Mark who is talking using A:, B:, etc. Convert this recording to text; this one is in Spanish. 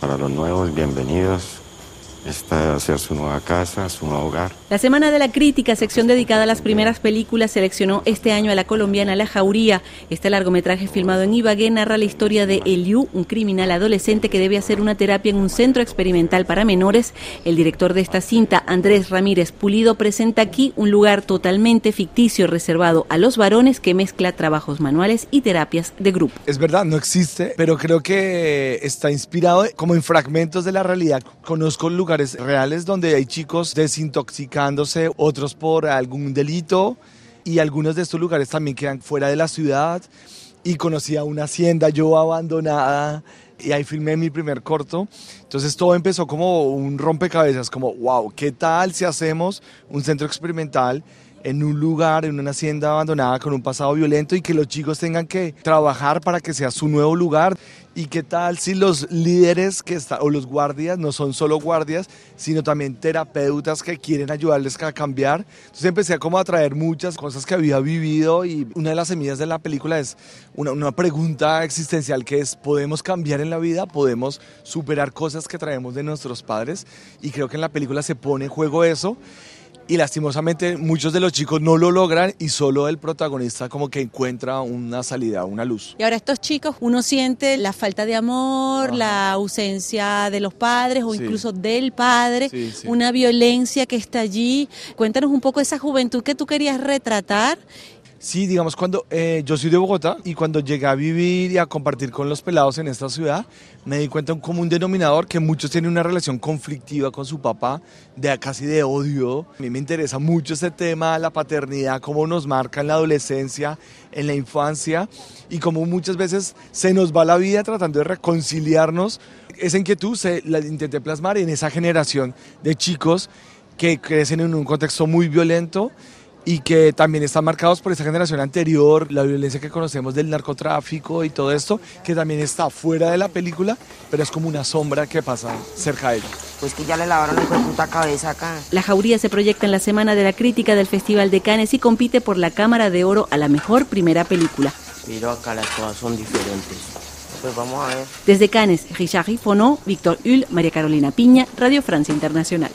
A: para los nuevos, bienvenidos. Esta ser su nueva casa, su nuevo hogar.
B: La Semana de la Crítica, sección dedicada a las primeras películas, seleccionó este año a la colombiana La Jauría. Este largometraje filmado en Ibagué narra la historia de Eliu, un criminal adolescente que debe hacer una terapia en un centro experimental para menores. El director de esta cinta, Andrés Ramírez Pulido, presenta aquí un lugar totalmente ficticio reservado a los varones que mezcla trabajos manuales y terapias de grupo.
C: Es verdad, no existe, pero creo que está inspirado como en fragmentos de la realidad. Conozco lugares reales donde hay chicos desintoxicándose, otros por algún delito y algunos de estos lugares también quedan fuera de la ciudad y conocí a una hacienda yo abandonada y ahí filmé mi primer corto. Entonces todo empezó como un rompecabezas, como, wow, ¿qué tal si hacemos un centro experimental en un lugar, en una hacienda abandonada con un pasado violento y que los chicos tengan que trabajar para que sea su nuevo lugar. ¿Y qué tal si los líderes que está, o los guardias no son solo guardias, sino también terapeutas que quieren ayudarles a cambiar? Entonces empecé a como a traer muchas cosas que había vivido y una de las semillas de la película es una, una pregunta existencial que es, ¿podemos cambiar en la vida? ¿Podemos superar cosas que traemos de nuestros padres? Y creo que en la película se pone en juego eso y lastimosamente muchos de los chicos no lo logran y solo el protagonista como que encuentra una salida, una luz.
B: Y ahora estos chicos, uno siente la falta de amor, la ausencia de los padres o incluso del padre, una violencia que está allí. Cuéntanos un poco esa juventud que tú querías retratar
C: Sí, digamos, cuando eh, yo soy de Bogotá y cuando llegué a vivir y a compartir con los pelados en esta ciudad, me di cuenta de un común denominador que muchos tienen una relación conflictiva con su papá, de casi de odio. A mí me interesa mucho este tema, la paternidad, cómo nos marca en la adolescencia, en la infancia y cómo muchas veces se nos va la vida tratando de reconciliarnos. Esa inquietud se la intenté plasmar en esa generación de chicos que crecen en un contexto muy violento y que también están marcados por esta generación anterior, la violencia que conocemos del narcotráfico y todo esto, que también está fuera de la película, pero es como una sombra que pasa cerca de ella.
D: Pues que ya le lavaron la puta cabeza acá.
B: La Jauría se proyecta en la Semana de la Crítica del Festival de Cannes y compite por la Cámara de Oro a la mejor primera película.
D: Pero acá las cosas son diferentes. Pues vamos a ver.
B: Desde Cannes, Richard Rifonó, Víctor Hull, María Carolina Piña, Radio Francia Internacional.